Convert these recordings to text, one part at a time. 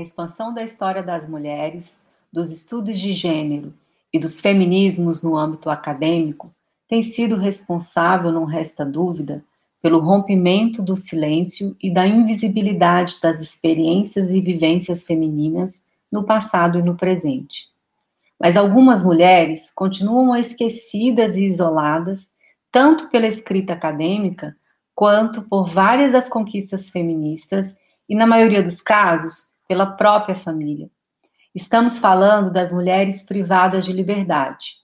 A expansão da história das mulheres, dos estudos de gênero e dos feminismos no âmbito acadêmico tem sido responsável, não resta dúvida, pelo rompimento do silêncio e da invisibilidade das experiências e vivências femininas no passado e no presente. Mas algumas mulheres continuam esquecidas e isoladas, tanto pela escrita acadêmica, quanto por várias das conquistas feministas, e, na maioria dos casos, pela própria família. Estamos falando das mulheres privadas de liberdade,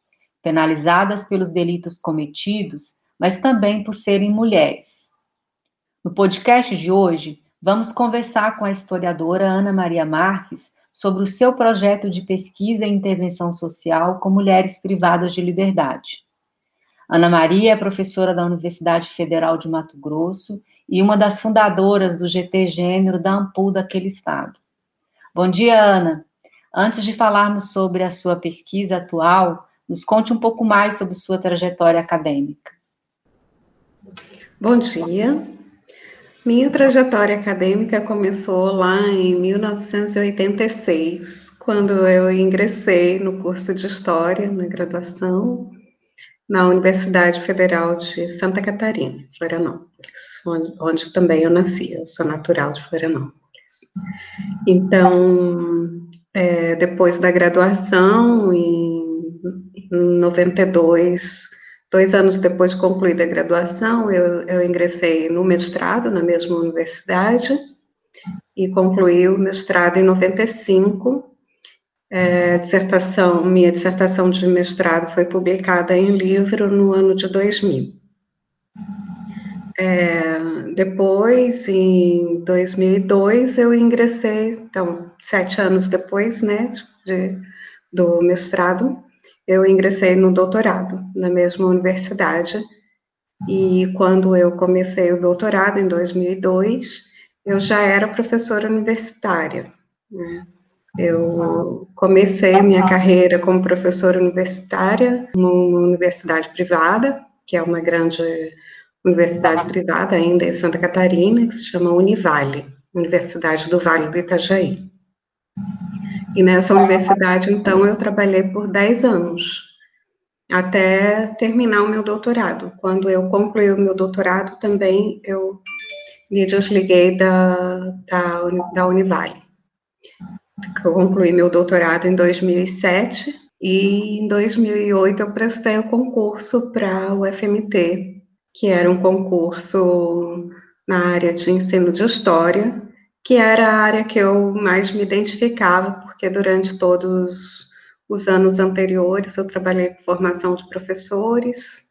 penalizadas pelos delitos cometidos, mas também por serem mulheres. No podcast de hoje, vamos conversar com a historiadora Ana Maria Marques sobre o seu projeto de pesquisa e intervenção social com mulheres privadas de liberdade. Ana Maria é professora da Universidade Federal de Mato Grosso e uma das fundadoras do GT Gênero da Ampul daquele estado. Bom dia, Ana. Antes de falarmos sobre a sua pesquisa atual, nos conte um pouco mais sobre sua trajetória acadêmica. Bom dia. Minha trajetória acadêmica começou lá em 1986, quando eu ingressei no curso de História, na graduação, na Universidade Federal de Santa Catarina, Florianópolis, onde, onde também eu nasci, eu sou natural de Florianópolis. Então, é, depois da graduação, em 92, dois anos depois de concluída a graduação, eu, eu ingressei no mestrado na mesma universidade e concluí o mestrado em 95. É, dissertação, minha dissertação de mestrado foi publicada em livro no ano de 2000. É, depois, em 2002, eu ingressei, então, sete anos depois, né, de, do mestrado, eu ingressei no doutorado, na mesma universidade, e quando eu comecei o doutorado, em 2002, eu já era professora universitária, né? Eu comecei minha carreira como professora universitária numa universidade privada, que é uma grande universidade privada ainda em Santa Catarina, que se chama Univale, Universidade do Vale do Itajaí. E nessa universidade, então, eu trabalhei por 10 anos, até terminar o meu doutorado. Quando eu concluí o meu doutorado, também eu me desliguei da, da, da Univale. Eu concluí meu doutorado em 2007 e em 2008 eu prestei o concurso para o FMT, que era um concurso na área de ensino de história, que era a área que eu mais me identificava, porque durante todos os anos anteriores eu trabalhei com formação de professores,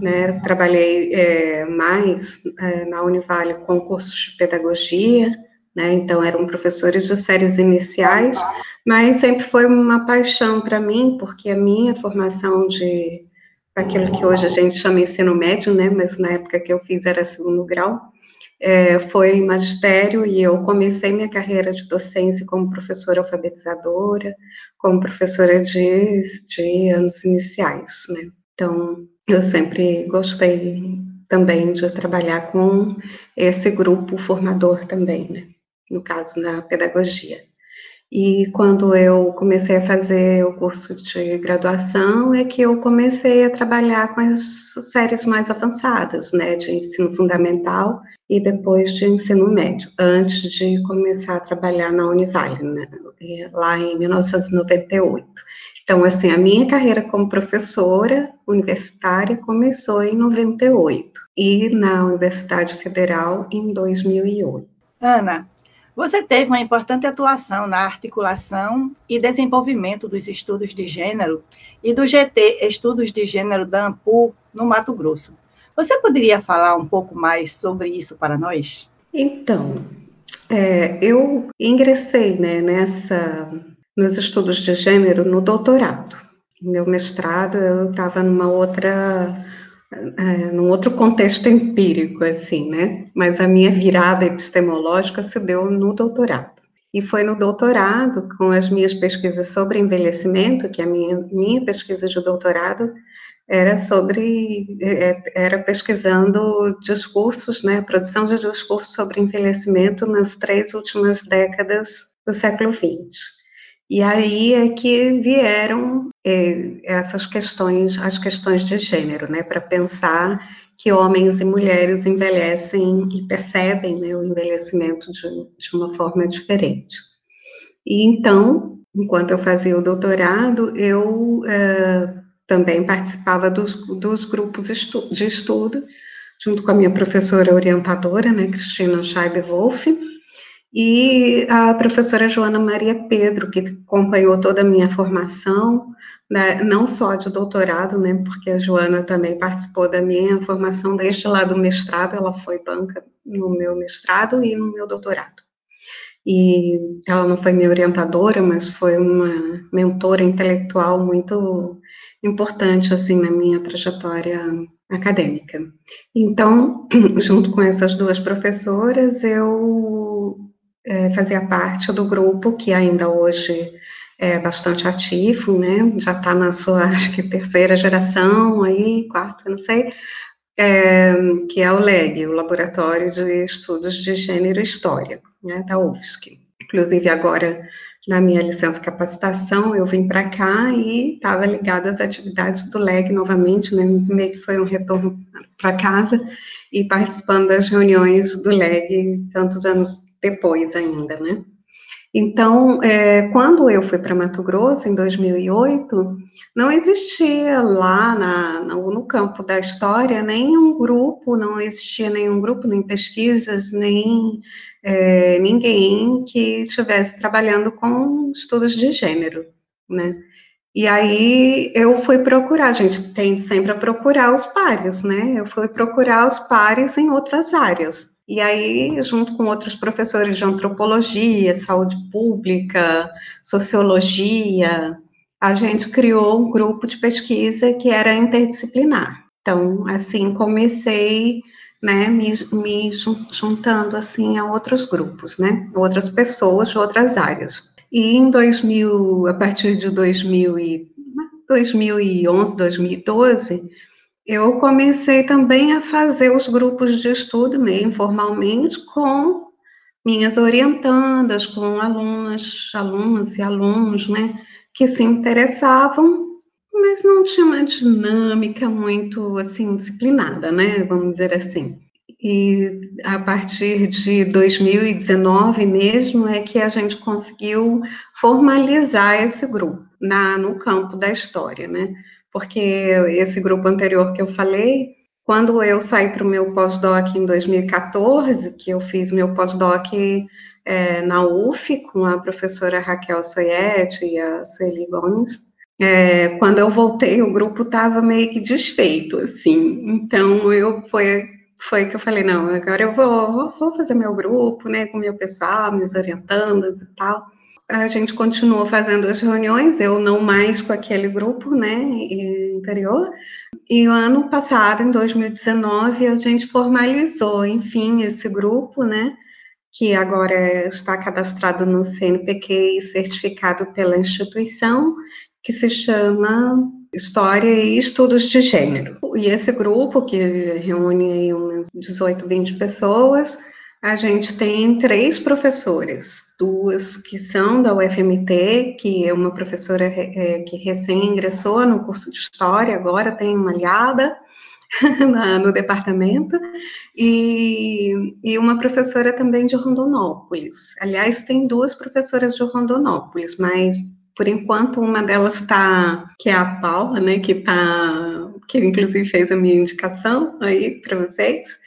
né, trabalhei é, mais é, na Univale com cursos de pedagogia, né, então eram professores de séries iniciais, mas sempre foi uma paixão para mim, porque a minha formação de aquilo que hoje a gente chama ensino médio, né, mas na época que eu fiz era segundo grau, é, foi magistério e eu comecei minha carreira de docência como professora alfabetizadora, como professora de, de anos iniciais, né. Então, eu sempre gostei também de trabalhar com esse grupo formador também, né, no caso, na pedagogia. E quando eu comecei a fazer o curso de graduação, é que eu comecei a trabalhar com as séries mais avançadas, né, de ensino fundamental e depois de ensino médio, antes de começar a trabalhar na Univale, né, lá em 1998. Então, assim, a minha carreira como professora universitária começou em 98 e na Universidade Federal em 2008. Ana, você teve uma importante atuação na articulação e desenvolvimento dos estudos de gênero e do GT Estudos de Gênero da AMPU no Mato Grosso. Você poderia falar um pouco mais sobre isso para nós? Então, é, eu ingressei né, nessa, nos estudos de gênero no doutorado. Meu mestrado, eu estava numa outra é, num outro contexto empírico, assim, né? Mas a minha virada epistemológica se deu no doutorado. E foi no doutorado, com as minhas pesquisas sobre envelhecimento, que a minha, minha pesquisa de doutorado era sobre, é, era pesquisando discursos, né, produção de discursos sobre envelhecimento nas três últimas décadas do século XX. E aí é que vieram é, essas questões, as questões de gênero, né, para pensar que homens e mulheres envelhecem e percebem né, o envelhecimento de, de uma forma diferente. E então, enquanto eu fazia o doutorado, eu é, também participava dos, dos grupos estu de estudo, junto com a minha professora orientadora, né, Cristina Scheibe-Wolff, e a professora Joana Maria Pedro, que acompanhou toda a minha formação, né, não só de doutorado, né, porque a Joana também participou da minha formação desde lá do mestrado, ela foi banca no meu mestrado e no meu doutorado. E ela não foi minha orientadora, mas foi uma mentora intelectual muito importante, assim, na minha trajetória acadêmica. Então, junto com essas duas professoras, eu é, fazia parte do grupo que ainda hoje é bastante ativo, né? Já está na sua acho que terceira geração aí, quarta, não sei, é, que é o LEG, o Laboratório de Estudos de Gênero e História, né, da UFSC. Inclusive agora na minha licença capacitação, eu vim para cá e estava ligada às atividades do LEG novamente, né, meio que foi um retorno para casa e participando das reuniões do LEG tantos anos depois ainda, né? Então, é, quando eu fui para Mato Grosso, em 2008, não existia lá na, no, no, campo da história nenhum grupo, não existia nenhum grupo, nem pesquisas, nem é, ninguém que estivesse trabalhando com estudos de gênero, né? E aí eu fui procurar, a gente tem sempre a procurar os pares, né? Eu fui procurar os pares em outras áreas. E aí, junto com outros professores de antropologia, saúde pública, sociologia, a gente criou um grupo de pesquisa que era interdisciplinar. Então, assim, comecei, né, me, me juntando, assim, a outros grupos, né, outras pessoas de outras áreas. E em 2000, a partir de 2000 e, 2011, 2012, eu comecei também a fazer os grupos de estudo, meio informalmente, com minhas orientandas, com alunas, alunas e alunos, né, que se interessavam, mas não tinha uma dinâmica muito, assim, disciplinada, né, vamos dizer assim. E a partir de 2019 mesmo é que a gente conseguiu formalizar esse grupo na, no campo da história, né, porque esse grupo anterior que eu falei, quando eu saí para o meu pós-doc em 2014, que eu fiz meu pós-doc é, na UF com a professora Raquel Soyet e a Sueli Gomes, é, quando eu voltei, o grupo estava meio que desfeito, assim. Então, eu foi, foi que eu falei, não, agora eu vou, vou fazer meu grupo, né, com meu pessoal, minhas orientandas e tal a gente continuou fazendo as reuniões, eu não mais com aquele grupo, né, interior, e o ano passado, em 2019, a gente formalizou, enfim, esse grupo, né, que agora está cadastrado no CNPq e certificado pela instituição, que se chama História e Estudos de Gênero. E esse grupo, que reúne umas 18, 20 pessoas, a gente tem três professoras, duas que são da UFMT, que é uma professora é, que recém ingressou no curso de História, agora tem uma aliada na, no departamento, e, e uma professora também de Rondonópolis. Aliás, tem duas professoras de Rondonópolis, mas por enquanto uma delas está, que é a Paula, né, que está, que inclusive fez a minha indicação aí para vocês,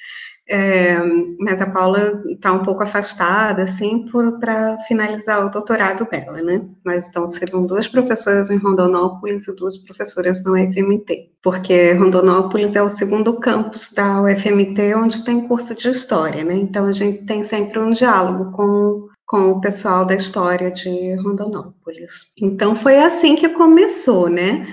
é, mas a Paula está um pouco afastada, assim, para finalizar o doutorado dela, né? Mas então serão duas professoras em Rondonópolis e duas professoras na UFMT, porque Rondonópolis é o segundo campus da UFMT onde tem curso de História, né? Então a gente tem sempre um diálogo com com o pessoal da história de Rondonópolis. Então foi assim que começou, né?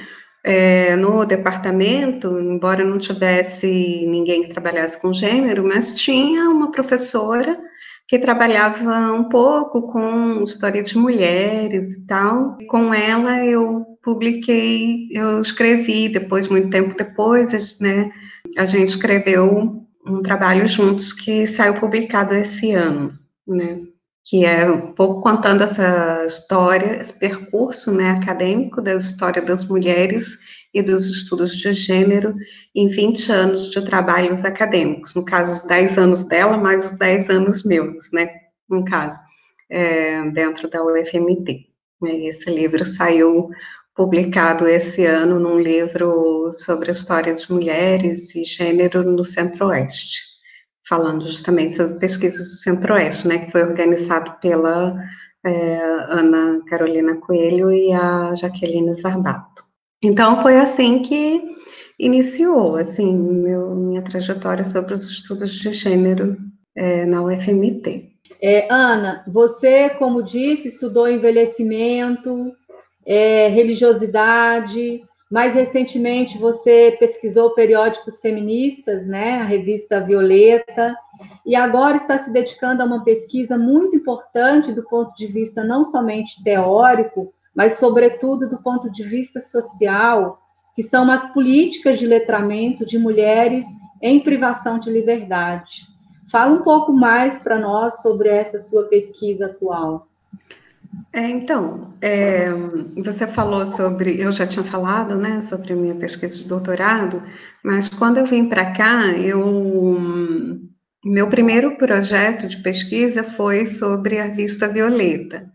É, no departamento, embora não tivesse ninguém que trabalhasse com gênero, mas tinha uma professora que trabalhava um pouco com história de mulheres e tal. Com ela eu publiquei, eu escrevi depois, muito tempo depois, né, a gente escreveu um trabalho juntos que saiu publicado esse ano, né, que é um pouco contando essa história, esse percurso né, acadêmico da história das mulheres e dos estudos de gênero em 20 anos de trabalhos acadêmicos, no caso, os 10 anos dela, mais os 10 anos meus, né, no caso, é, dentro da UFMT. Esse livro saiu publicado esse ano num livro sobre a história de mulheres e gênero no Centro-Oeste falando justamente sobre pesquisas do Centro-Oeste, né, que foi organizado pela é, Ana Carolina Coelho e a Jaqueline Zarbato. Então, foi assim que iniciou, assim, meu, minha trajetória sobre os estudos de gênero é, na UFMT. É, Ana, você, como disse, estudou envelhecimento, é, religiosidade, mais recentemente, você pesquisou periódicos feministas, né, a revista Violeta, e agora está se dedicando a uma pesquisa muito importante do ponto de vista não somente teórico, mas, sobretudo, do ponto de vista social, que são as políticas de letramento de mulheres em privação de liberdade. Fala um pouco mais para nós sobre essa sua pesquisa atual. É, então, é, você falou sobre, eu já tinha falado, né, sobre a minha pesquisa de doutorado, mas quando eu vim para cá, eu, meu primeiro projeto de pesquisa foi sobre a Vista Violeta,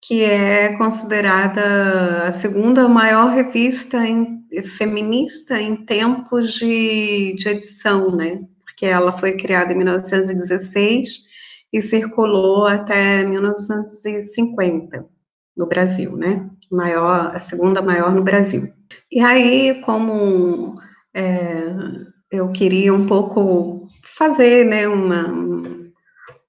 que é considerada a segunda maior revista em, feminista em tempos de, de edição, né, porque ela foi criada em 1916 e circulou até 1950 no Brasil, né? Maior, a segunda maior no Brasil. E aí, como é, eu queria um pouco fazer, né, uma,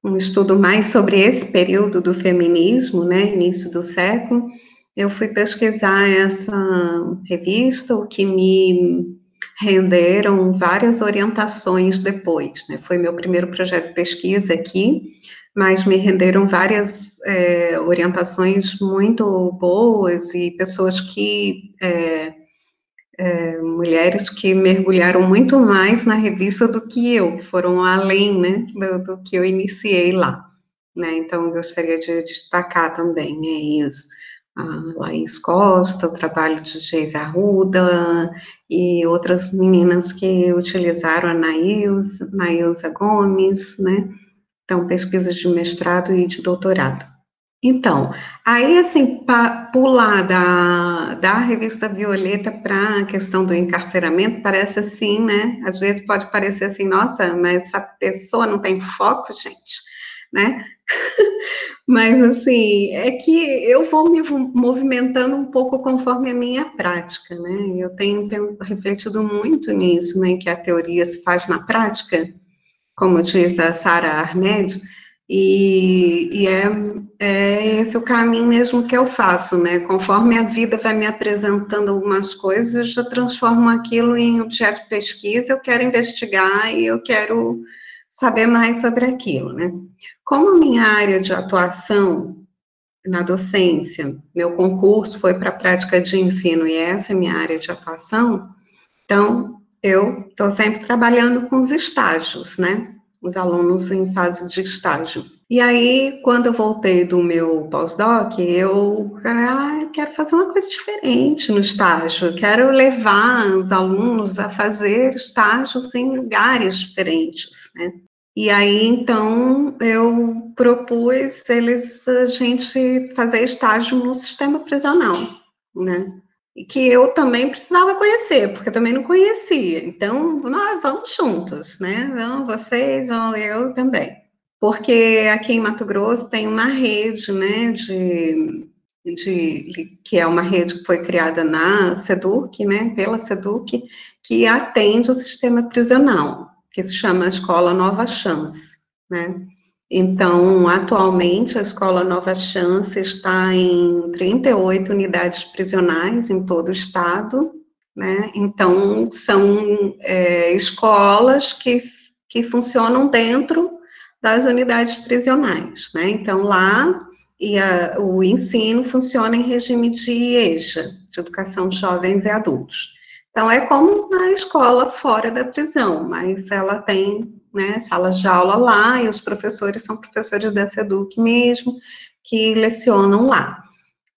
um estudo mais sobre esse período do feminismo, né, início do século, eu fui pesquisar essa revista, o que me renderam várias orientações depois, né? Foi meu primeiro projeto de pesquisa aqui, mas me renderam várias é, orientações muito boas e pessoas que é, é, mulheres que mergulharam muito mais na revista do que eu, que foram além, né, do, do que eu iniciei lá, né? Então gostaria de destacar também é isso a Laís Costa, o trabalho de Geise Arruda e outras meninas que utilizaram a Nailza, Nailza Gomes, né? Então, pesquisas de mestrado e de doutorado. Então, aí, assim, pular da, da revista Violeta para a questão do encarceramento, parece assim, né? Às vezes pode parecer assim, nossa, mas essa pessoa não tem foco, gente, né? Mas, assim, é que eu vou me movimentando um pouco conforme a minha prática, né? Eu tenho refletido muito nisso, né? Que a teoria se faz na prática, como diz a Sara Ahmed, e, e é, é, esse o caminho mesmo que eu faço, né? Conforme a vida vai me apresentando algumas coisas, eu já transformo aquilo em objeto de pesquisa, eu quero investigar e eu quero saber mais sobre aquilo, né? Como minha área de atuação na docência, meu concurso foi para a prática de ensino e essa é minha área de atuação, então eu estou sempre trabalhando com os estágios, né? os alunos em fase de estágio. E aí, quando eu voltei do meu pós-doc, eu, ah, quero fazer uma coisa diferente no estágio, quero levar os alunos a fazer estágios em lugares diferentes, né? E aí, então, eu propus eles, a gente fazer estágio no sistema prisional, né? E que eu também precisava conhecer, porque eu também não conhecia. Então, nós vamos juntos, né? Vão vocês, vão eu também porque aqui em Mato Grosso tem uma rede, né, de, de, que é uma rede que foi criada na SEDUC, né, pela SEDUC, que atende o sistema prisional, que se chama Escola Nova Chance, né. Então, atualmente, a Escola Nova Chance está em 38 unidades prisionais em todo o estado, né, então, são é, escolas que, que funcionam dentro das unidades prisionais, né? Então, lá e a, o ensino funciona em regime de EJA, de Educação de Jovens e Adultos. Então, é como na escola fora da prisão, mas ela tem né, salas de aula lá e os professores são professores da SEDUC mesmo, que lecionam lá.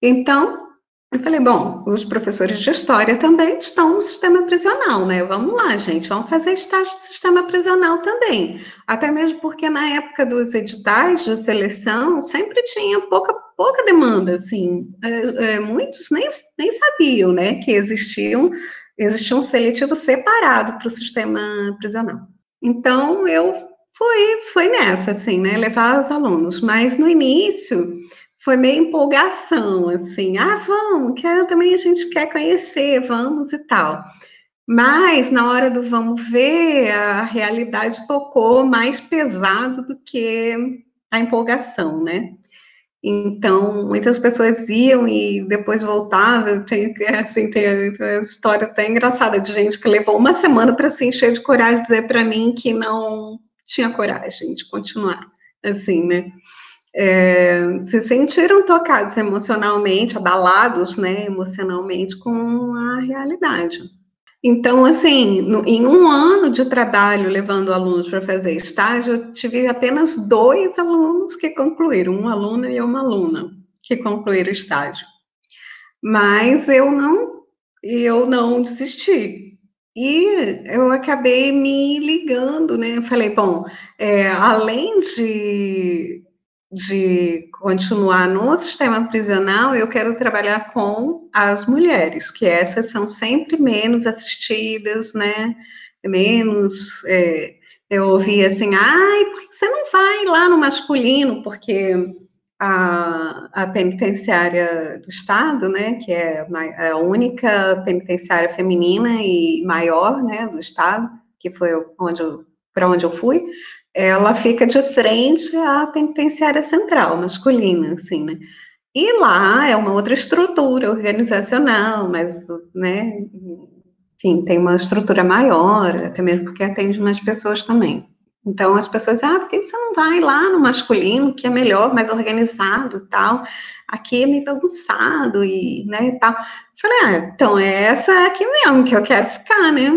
Então, eu falei, bom, os professores de história também estão no sistema prisional, né? Vamos lá, gente, vamos fazer estágio no sistema prisional também. Até mesmo porque na época dos editais de seleção sempre tinha pouca, pouca demanda, assim. É, é, muitos nem, nem sabiam, né, que existiam, existia um seletivo separado para o sistema prisional. Então, eu fui, fui nessa, assim, né, levar os alunos. Mas no início foi meio empolgação, assim, ah, vamos, que também a gente quer conhecer, vamos e tal. Mas na hora do vamos ver, a realidade tocou mais pesado do que a empolgação, né? Então, muitas pessoas iam e depois voltavam. Tem, assim, tem, história até engraçada de gente que levou uma semana para se encher de coragem dizer para mim que não tinha coragem de continuar, assim, né? é, se sentiram tocados emocionalmente, abalados, né, emocionalmente com a realidade. Então, assim, no, em um ano de trabalho levando alunos para fazer estágio, eu tive apenas dois alunos que concluíram, um aluno e uma aluna que concluíram o estágio. Mas eu não, eu não desisti. E eu acabei me ligando, né? Eu falei, bom, é, além de de continuar no sistema prisional, eu quero trabalhar com as mulheres, que essas são sempre menos assistidas, né? Menos. É, eu ouvi assim, ai, por que você não vai lá no masculino? Porque a, a penitenciária do Estado, né, que é, é a única penitenciária feminina e maior, né, do Estado, que foi onde para onde eu fui, ela fica de frente à penitenciária central masculina, assim, né? E lá é uma outra estrutura organizacional, mas, né, enfim, tem uma estrutura maior, até mesmo porque atende mais pessoas também. Então, as pessoas, ah, por que você não vai lá no masculino, que é melhor, mais organizado tal? Aqui é meio bagunçado e, né, e tal. Falei, ah, então é essa aqui mesmo que eu quero ficar, né?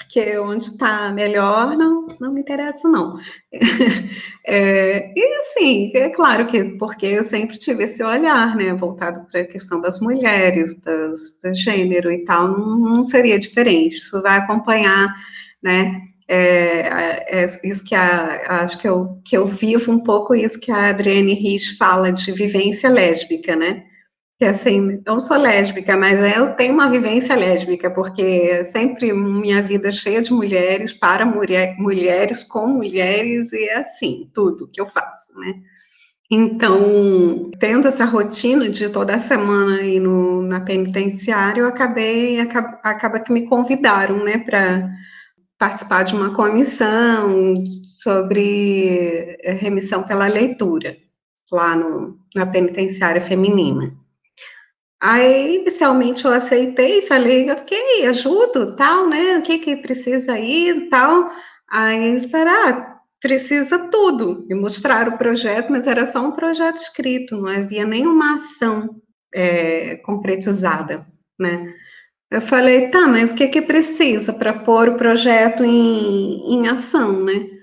Porque onde está melhor não, não me interessa, não. é, e assim, é claro que, porque eu sempre tive esse olhar, né, voltado para a questão das mulheres, das, do gênero e tal, não, não seria diferente, isso vai acompanhar, né, é, é, isso que a, acho que eu, que eu vivo um pouco isso que a Adrienne Rich fala de vivência lésbica, né, que assim, eu sou lésbica, mas eu tenho uma vivência lésbica, porque sempre minha vida é cheia de mulheres, para mulher, mulheres, com mulheres, e é assim, tudo que eu faço, né? Então, tendo essa rotina de toda semana ir no, na penitenciária, eu acabei, acaba, acaba que me convidaram, né, para participar de uma comissão sobre eh, remissão pela leitura, lá no, na penitenciária feminina. Aí, inicialmente, eu aceitei e falei, ok, ajudo, tal, né, o que que precisa ir, tal. Aí, será? Precisa tudo. E mostrar o projeto, mas era só um projeto escrito, não havia nenhuma ação é, concretizada, né. Eu falei, tá, mas o que que precisa para pôr o projeto em, em ação, né?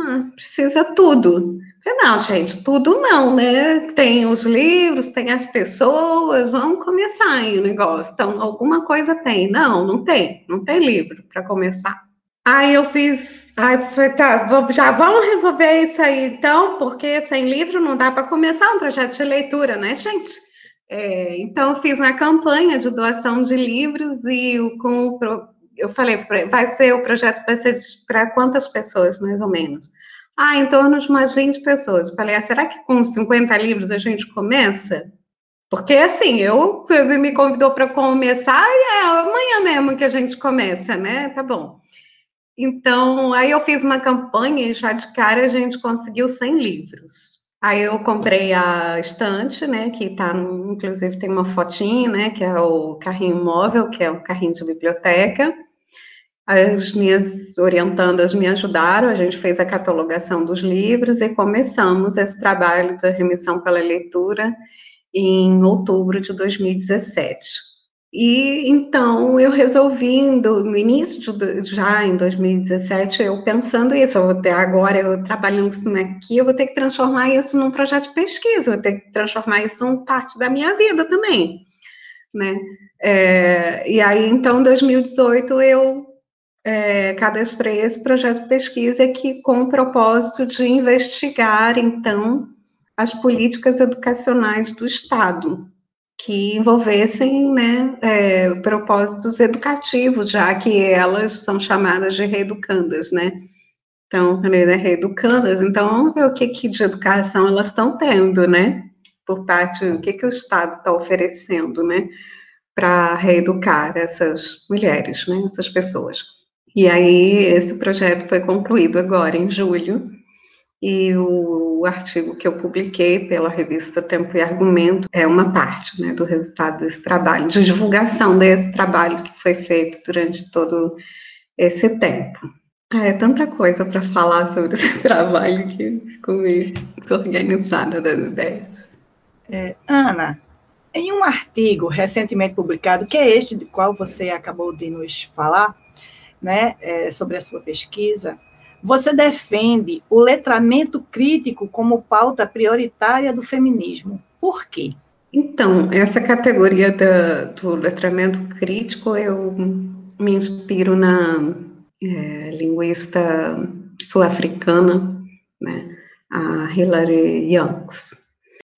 Ah, precisa tudo. Não, gente, tudo não, né? Tem os livros, tem as pessoas, vamos começar aí o negócio. Então, alguma coisa tem. Não, não tem, não tem livro para começar. Aí eu fiz, aí foi, tá, já vamos resolver isso aí então, porque sem livro não dá para começar um projeto de leitura, né, gente? É, então, eu fiz uma campanha de doação de livros e com eu falei, vai ser o projeto vai ser para quantas pessoas, mais ou menos? Ah, em torno de umas 20 pessoas. Eu falei, ah, será que com 50 livros a gente começa? Porque assim, eu você me convidou para começar e é amanhã mesmo que a gente começa, né? Tá bom. Então, aí eu fiz uma campanha e já de cara a gente conseguiu 100 livros. Aí eu comprei a estante, né, que tá, inclusive tem uma fotinha, né, que é o carrinho móvel, que é um carrinho de biblioteca. As minhas orientandas me ajudaram, a gente fez a catalogação dos livros e começamos esse trabalho da remissão pela leitura em outubro de 2017. E então eu resolvi, no início de, já em 2017, eu pensando isso, eu vou ter agora eu trabalhando aqui, eu vou ter que transformar isso num projeto de pesquisa, eu vou ter que transformar isso em parte da minha vida também, né? É, e aí então, em 2018 eu é, cadastrei esse projeto de pesquisa que com o propósito de investigar então as políticas educacionais do Estado que envolvessem né, é, propósitos educativos, já que elas são chamadas de reeducandas, né? Então, né, reeducandas, então vamos ver o que, que de educação elas estão tendo, né? Por parte, o que, que o Estado está oferecendo, né? Para reeducar essas mulheres, né? Essas pessoas. E aí, esse projeto foi concluído agora, em julho, e o artigo que eu publiquei pela revista Tempo e Argumento é uma parte né, do resultado desse trabalho, de divulgação desse trabalho que foi feito durante todo esse tempo. Ah, é tanta coisa para falar sobre esse trabalho que ficou meio desorganizada das ideias. É, Ana, em um artigo recentemente publicado, que é este de qual você acabou de nos falar, né, é, sobre a sua pesquisa, você defende o letramento crítico como pauta prioritária do feminismo. Por quê? Então, essa categoria da, do letramento crítico, eu me inspiro na é, linguista sul-africana, né, a Hilary Youngs.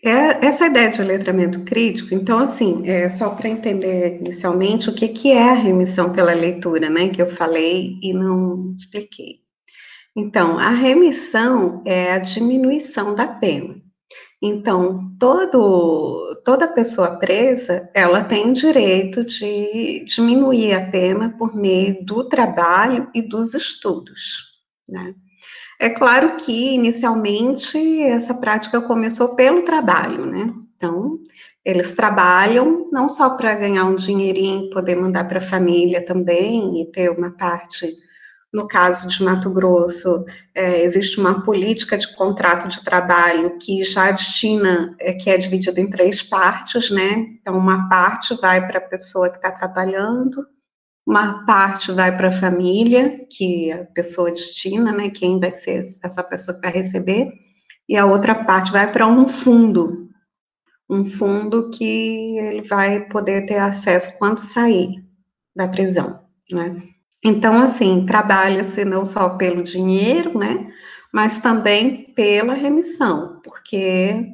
É, essa ideia de letramento crítico, então, assim, é só para entender inicialmente o que, que é a remissão pela leitura, né, que eu falei e não expliquei. Então, a remissão é a diminuição da pena. Então, todo, toda pessoa presa, ela tem direito de diminuir a pena por meio do trabalho e dos estudos, né? É claro que, inicialmente, essa prática começou pelo trabalho, né? Então, eles trabalham não só para ganhar um dinheirinho, poder mandar para a família também e ter uma parte no caso de Mato Grosso, é, existe uma política de contrato de trabalho que já destina, é, que é dividida em três partes, né? Então, uma parte vai para a pessoa que está trabalhando, uma parte vai para a família, que a pessoa destina, né? Quem vai ser essa pessoa que vai receber, e a outra parte vai para um fundo, um fundo que ele vai poder ter acesso quando sair da prisão, né? Então, assim, trabalha-se não só pelo dinheiro, né, mas também pela remissão, porque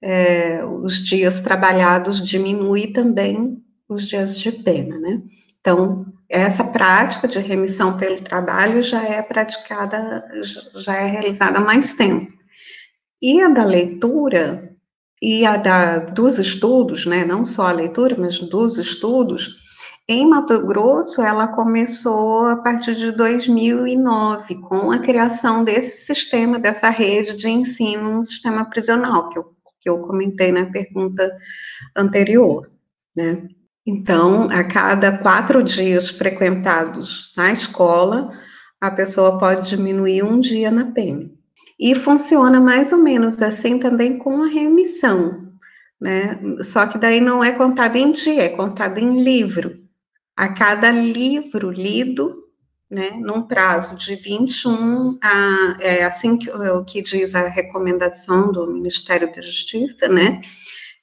é, os dias trabalhados diminui também os dias de pena, né? Então, essa prática de remissão pelo trabalho já é praticada, já é realizada há mais tempo. E a da leitura e a da, dos estudos, né, não só a leitura, mas dos estudos, em Mato Grosso, ela começou a partir de 2009, com a criação desse sistema, dessa rede de ensino no sistema prisional, que eu, que eu comentei na pergunta anterior, né? Então, a cada quatro dias frequentados na escola, a pessoa pode diminuir um dia na pena. E funciona mais ou menos assim também com a remissão, né? Só que daí não é contado em dia, é contado em livro. A cada livro lido, né, num prazo de 21 a, é assim que, o que diz a recomendação do Ministério da Justiça, né,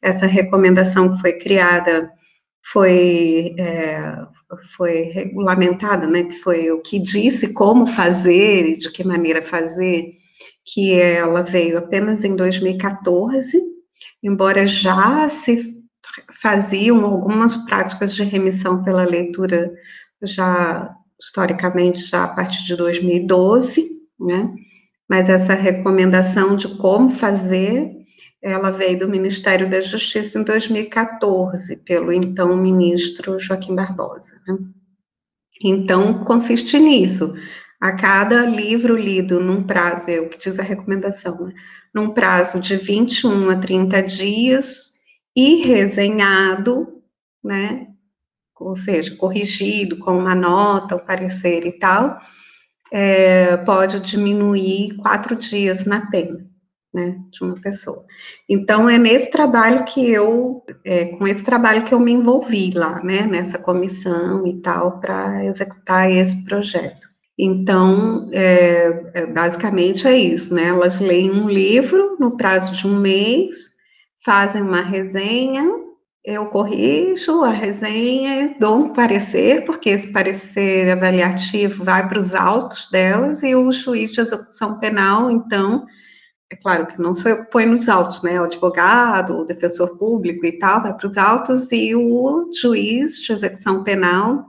essa recomendação que foi criada foi, é, foi regulamentada, né, que foi o que disse como fazer e de que maneira fazer, que ela veio apenas em 2014, embora já se faziam algumas práticas de remissão pela leitura já historicamente já a partir de 2012, né? Mas essa recomendação de como fazer, ela veio do Ministério da Justiça em 2014, pelo então ministro Joaquim Barbosa. Né? Então, consiste nisso. A cada livro lido num prazo, é o que diz a recomendação, né? num prazo de 21 a 30 dias e resenhado, né, ou seja, corrigido com uma nota, o parecer e tal, é, pode diminuir quatro dias na pena, né, de uma pessoa. Então, é nesse trabalho que eu, é, com esse trabalho que eu me envolvi lá, né, nessa comissão e tal, para executar esse projeto. Então, é, é, basicamente é isso, né, elas leem um livro no prazo de um mês, fazem uma resenha, eu corrijo a resenha, dou um parecer, porque esse parecer avaliativo vai para os autos delas, e o juiz de execução penal, então, é claro que não que põe nos autos, né, o advogado, o defensor público e tal, vai para os autos, e o juiz de execução penal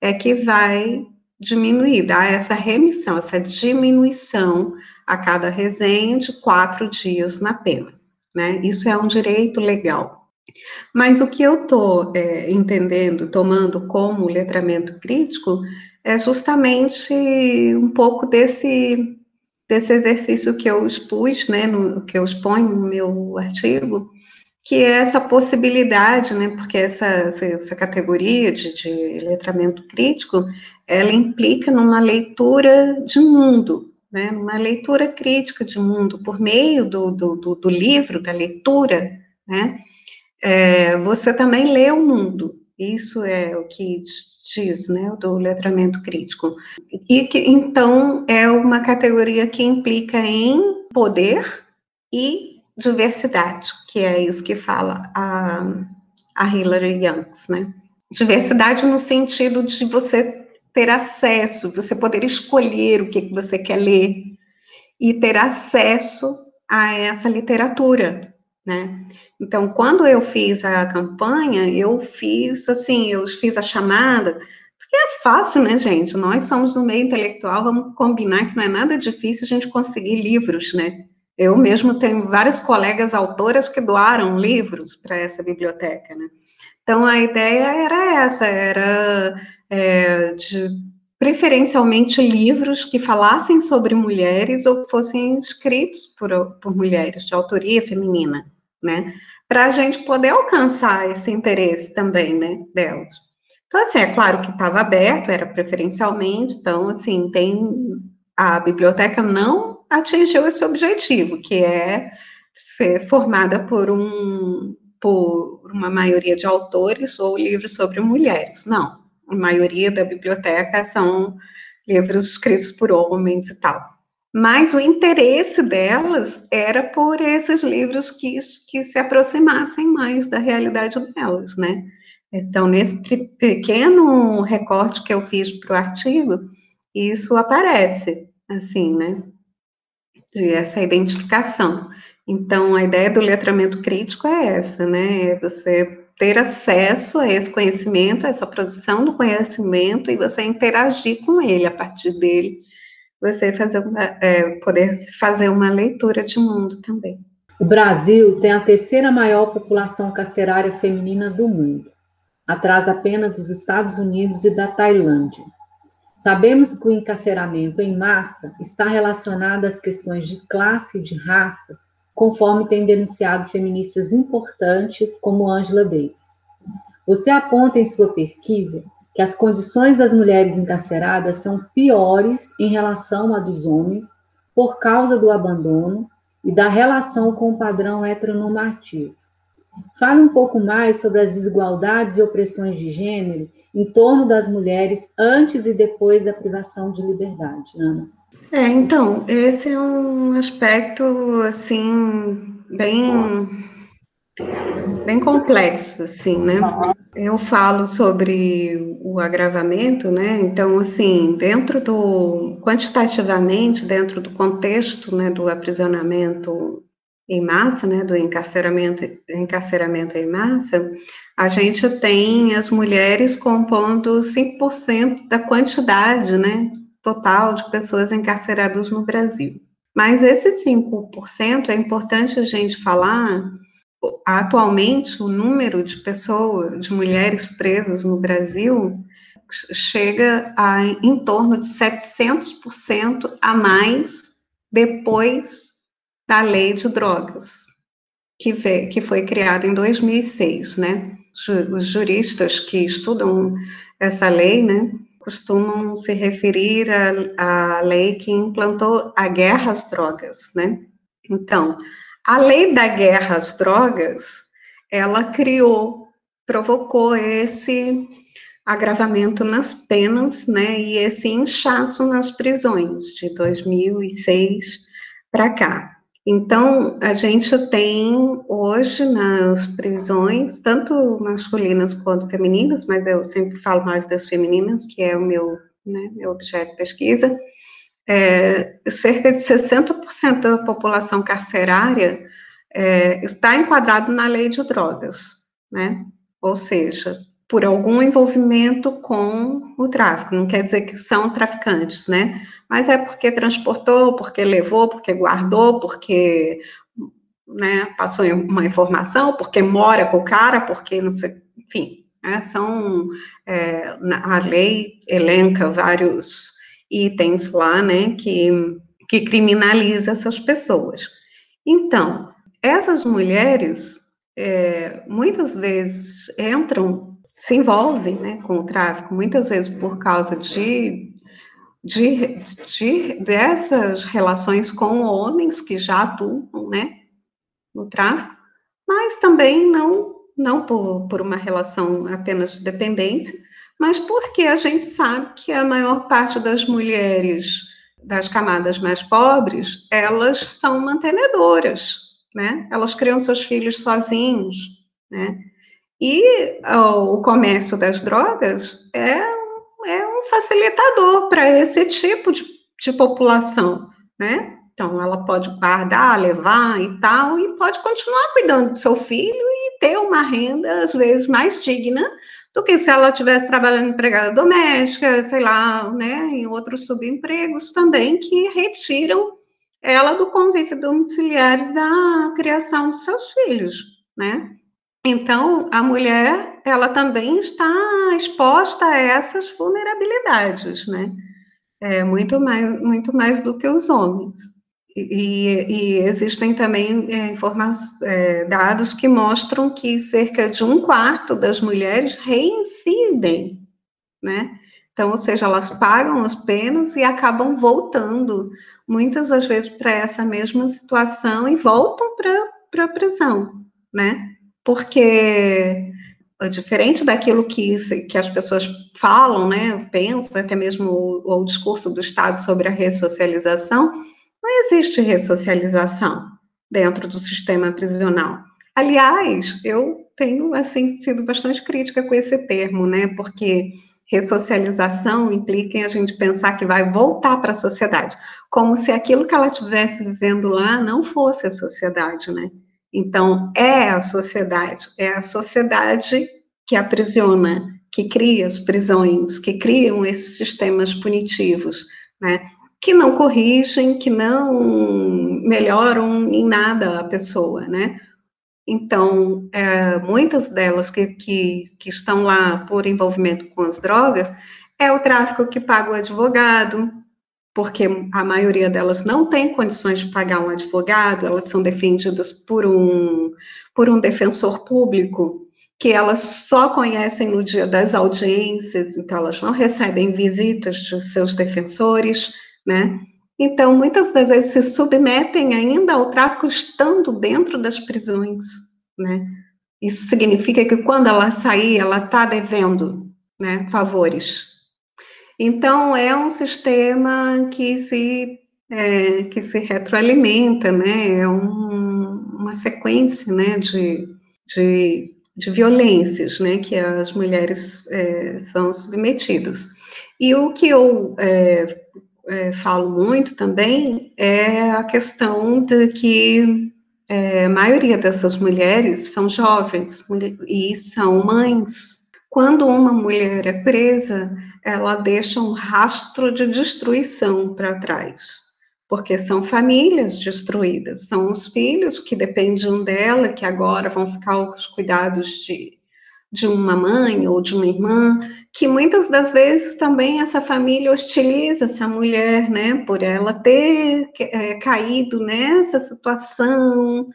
é que vai diminuir, dar essa remissão, essa diminuição a cada resenha de quatro dias na pena, né, isso é um direito legal. Mas o que eu estou é, entendendo, tomando como letramento crítico, é justamente um pouco desse, desse exercício que eu expus, né, no, que eu exponho no meu artigo, que é essa possibilidade, né, porque essa, essa categoria de, de letramento crítico, ela implica numa leitura de mundo, né, numa leitura crítica de mundo, por meio do, do, do, do livro, da leitura, né, é, você também lê o mundo. Isso é o que diz, né, do letramento crítico. E que, então, é uma categoria que implica em poder e diversidade, que é isso que fala a, a Hilary Youngs, né? Diversidade no sentido de você ter acesso, você poder escolher o que você quer ler e ter acesso a essa literatura, né? Então, quando eu fiz a campanha, eu fiz assim, eu fiz a chamada, porque é fácil, né, gente? Nós somos do meio intelectual, vamos combinar que não é nada difícil a gente conseguir livros, né? Eu mesmo tenho várias colegas autoras que doaram livros para essa biblioteca, né? Então, a ideia era essa, era é, de preferencialmente livros que falassem sobre mulheres ou que fossem escritos por, por mulheres, de autoria feminina né? Para a gente poder alcançar esse interesse também, né, delas. Então, assim, é claro que estava aberto, era preferencialmente, então, assim, tem. A biblioteca não atingiu esse objetivo, que é ser formada por um por uma maioria de autores ou livros sobre mulheres. Não, a maioria da biblioteca são livros escritos por homens e tal mas o interesse delas era por esses livros que, que se aproximassem mais da realidade delas, né? Então, nesse pequeno recorte que eu fiz para o artigo, isso aparece, assim, né? De essa identificação. Então, a ideia do letramento crítico é essa, né? É você ter acesso a esse conhecimento, a essa produção do conhecimento e você interagir com ele a partir dele você fazer uma, é, poder fazer uma leitura de mundo também. O Brasil tem a terceira maior população carcerária feminina do mundo, atrás apenas dos Estados Unidos e da Tailândia. Sabemos que o encarceramento em massa está relacionado às questões de classe e de raça, conforme tem denunciado feministas importantes como Angela Davis. Você aponta em sua pesquisa que as condições das mulheres encarceradas são piores em relação à dos homens por causa do abandono e da relação com o padrão heteronormativo. Fale um pouco mais sobre as desigualdades e opressões de gênero em torno das mulheres antes e depois da privação de liberdade, Ana. É, então, esse é um aspecto, assim, bem, bem complexo, assim, né? Eu falo sobre o agravamento, né? Então, assim, dentro do, quantitativamente, dentro do contexto, né, do aprisionamento em massa, né, do encarceramento, encarceramento em massa, a gente tem as mulheres compondo 5% da quantidade, né, total de pessoas encarceradas no Brasil. Mas esse 5% é importante a gente falar, atualmente o número de pessoas, de mulheres presas no Brasil chega a em torno de 700% a mais depois da lei de drogas, que, veio, que foi criada em 2006, né? Os juristas que estudam essa lei, né, costumam se referir à, à lei que implantou a guerra às drogas, né? Então, a lei da guerra às drogas, ela criou, provocou esse agravamento nas penas, né, e esse inchaço nas prisões de 2006 para cá. Então, a gente tem hoje nas prisões, tanto masculinas quanto femininas, mas eu sempre falo mais das femininas, que é o meu, né, meu objeto de pesquisa, é, cerca de 60% da população carcerária é, está enquadrado na lei de drogas, né? Ou seja, por algum envolvimento com o tráfico. Não quer dizer que são traficantes, né? Mas é porque transportou, porque levou, porque guardou, porque né, passou uma informação, porque mora com o cara, porque não sei, enfim, né, são é, a lei elenca vários itens lá, né, que, que criminaliza essas pessoas. Então, essas mulheres é, muitas vezes entram se envolvem né, com o tráfico, muitas vezes por causa de, de, de, dessas relações com homens que já atuam né, no tráfico, mas também não, não por, por uma relação apenas de dependência, mas porque a gente sabe que a maior parte das mulheres das camadas mais pobres, elas são mantenedoras, né? Elas criam seus filhos sozinhos, né? E o comércio das drogas é, é um facilitador para esse tipo de, de população, né? Então, ela pode guardar, levar e tal, e pode continuar cuidando do seu filho e ter uma renda, às vezes, mais digna do que se ela estivesse trabalhando empregada doméstica, sei lá, né, em outros subempregos também, que retiram ela do convívio domiciliar da criação dos seus filhos, né? Então, a mulher, ela também está exposta a essas vulnerabilidades, né? É, muito, mais, muito mais do que os homens. E, e existem também é, é, dados que mostram que cerca de um quarto das mulheres reincidem, né? Então, ou seja, elas pagam as penas e acabam voltando, muitas das vezes, para essa mesma situação e voltam para a prisão, né? porque é diferente daquilo que, que as pessoas falam, né, pensam, até mesmo o, o discurso do Estado sobre a ressocialização, não existe ressocialização dentro do sistema prisional. Aliás, eu tenho, assim, sido bastante crítica com esse termo, né, porque ressocialização implica em a gente pensar que vai voltar para a sociedade, como se aquilo que ela estivesse vivendo lá não fosse a sociedade, né, então, é a sociedade, é a sociedade que aprisiona, que cria as prisões, que criam esses sistemas punitivos, né? Que não corrigem, que não melhoram em nada a pessoa, né? Então, é, muitas delas que, que, que estão lá por envolvimento com as drogas, é o tráfico que paga o advogado, porque a maioria delas não tem condições de pagar um advogado, elas são defendidas por um, por um defensor público, que elas só conhecem no dia das audiências, então elas não recebem visitas de seus defensores, né? Então, muitas das vezes se submetem ainda ao tráfico estando dentro das prisões, né? isso significa que quando ela sair, ela está devendo né, favores. Então, é um sistema que se, é, que se retroalimenta, né, é um, uma sequência né, de, de, de, violências né, que as mulheres é, são submetidas. E o que eu é, é falo muito também é a questão de que é, a maioria dessas mulheres são jovens e são mães. Quando uma mulher é presa, ela deixa um rastro de destruição para trás, porque são famílias destruídas, são os filhos que dependiam dela, que agora vão ficar os cuidados de, de uma mãe ou de uma irmã, que muitas das vezes também essa família hostiliza essa mulher, né, por ela ter é, caído nessa situação,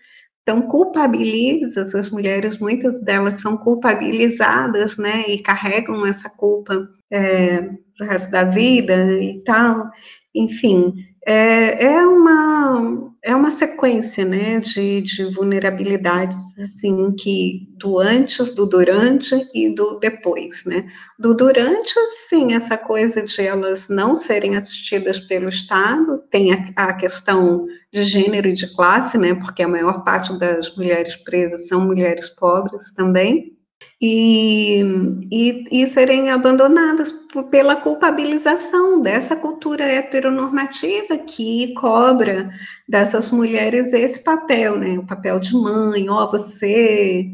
então culpabiliza essas mulheres, muitas delas são culpabilizadas, né, e carregam essa culpa é, o resto da vida e tal, enfim, é, é, uma, é uma sequência, né, de, de vulnerabilidades, assim, que do antes, do durante e do depois, né. Do durante, sim, essa coisa de elas não serem assistidas pelo Estado, tem a, a questão de gênero e de classe, né, porque a maior parte das mulheres presas são mulheres pobres também, e, e, e, serem abandonadas pela culpabilização dessa cultura heteronormativa que cobra dessas mulheres esse papel, né? O papel de mãe, ó, oh, você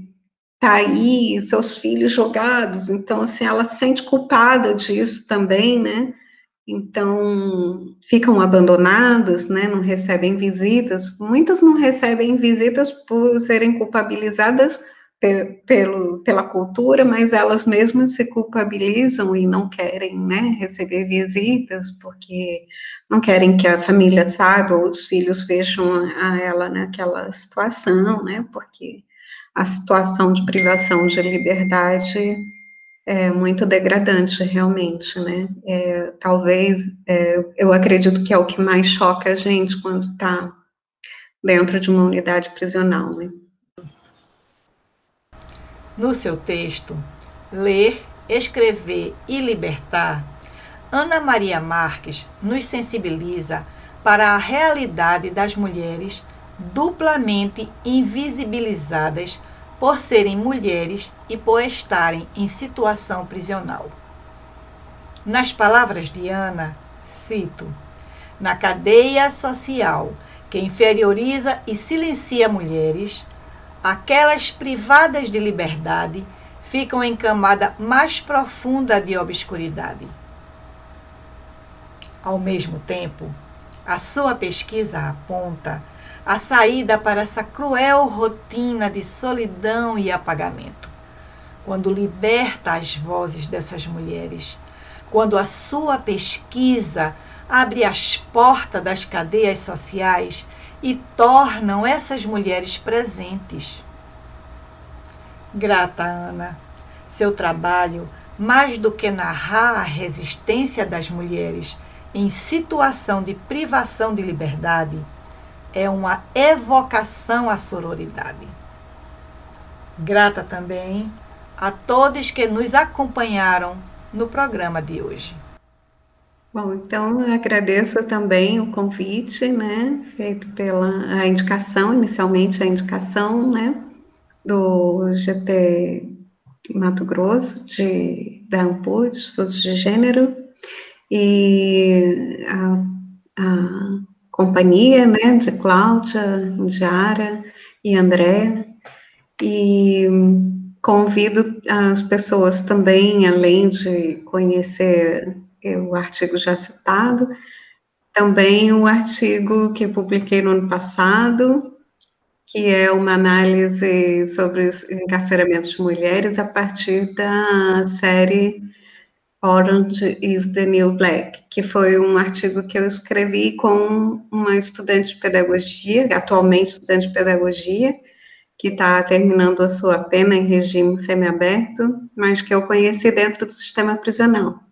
tá aí, seus filhos jogados, então, assim, ela se sente culpada disso também, né? Então, ficam abandonadas, né? Não recebem visitas, muitas não recebem visitas por serem culpabilizadas pelo, pela cultura, mas elas mesmas se culpabilizam e não querem, né, receber visitas, porque não querem que a família saiba ou os filhos vejam a ela naquela situação, né, porque a situação de privação de liberdade é muito degradante, realmente, né, é, talvez, é, eu acredito que é o que mais choca a gente quando está dentro de uma unidade prisional, né. No seu texto, Ler, Escrever e Libertar, Ana Maria Marques nos sensibiliza para a realidade das mulheres duplamente invisibilizadas por serem mulheres e por estarem em situação prisional. Nas palavras de Ana, cito: Na cadeia social que inferioriza e silencia mulheres, aquelas privadas de liberdade ficam em camada mais profunda de obscuridade. Ao mesmo tempo, a sua pesquisa aponta a saída para essa cruel rotina de solidão e apagamento. Quando liberta as vozes dessas mulheres, quando a sua pesquisa abre as portas das cadeias sociais e tornam essas mulheres presentes. Grata Ana, seu trabalho, mais do que narrar a resistência das mulheres em situação de privação de liberdade, é uma evocação à sororidade. Grata também a todos que nos acompanharam no programa de hoje. Bom, então agradeço também o convite, né, feito pela a indicação, inicialmente a indicação, né, do GT Mato Grosso, de, da AMPU, de Estudos de Gênero, e a, a companhia, né, de Cláudia, Diara e André, e convido as pessoas também, além de conhecer o artigo já citado, também o artigo que publiquei no ano passado, que é uma análise sobre os encarceramentos de mulheres a partir da série Orange is the New Black, que foi um artigo que eu escrevi com uma estudante de pedagogia, atualmente estudante de pedagogia, que está terminando a sua pena em regime semiaberto, mas que eu conheci dentro do sistema prisional.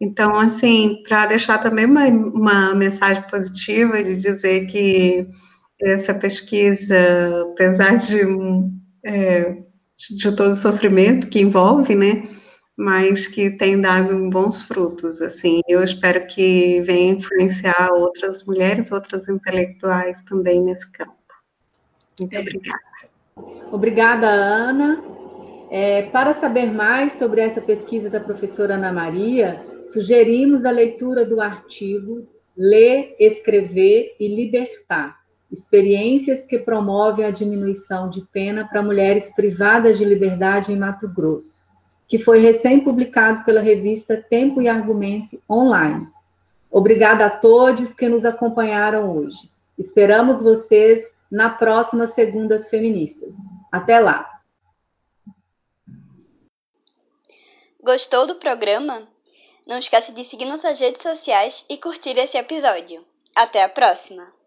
Então, assim, para deixar também uma, uma mensagem positiva de dizer que essa pesquisa, apesar de é, de todo o sofrimento que envolve, né? Mas que tem dado bons frutos, assim. Eu espero que venha influenciar outras mulheres, outras intelectuais também nesse campo. Muito obrigada. Obrigada, Ana. É, para saber mais sobre essa pesquisa da professora Ana Maria, sugerimos a leitura do artigo Ler, Escrever e Libertar experiências que promovem a diminuição de pena para mulheres privadas de liberdade em Mato Grosso, que foi recém-publicado pela revista Tempo e Argumento online. Obrigada a todos que nos acompanharam hoje. Esperamos vocês na próxima Segundas Feministas. Até lá! Gostou do programa? Não esqueça de seguir nossas redes sociais e curtir esse episódio. Até a próxima!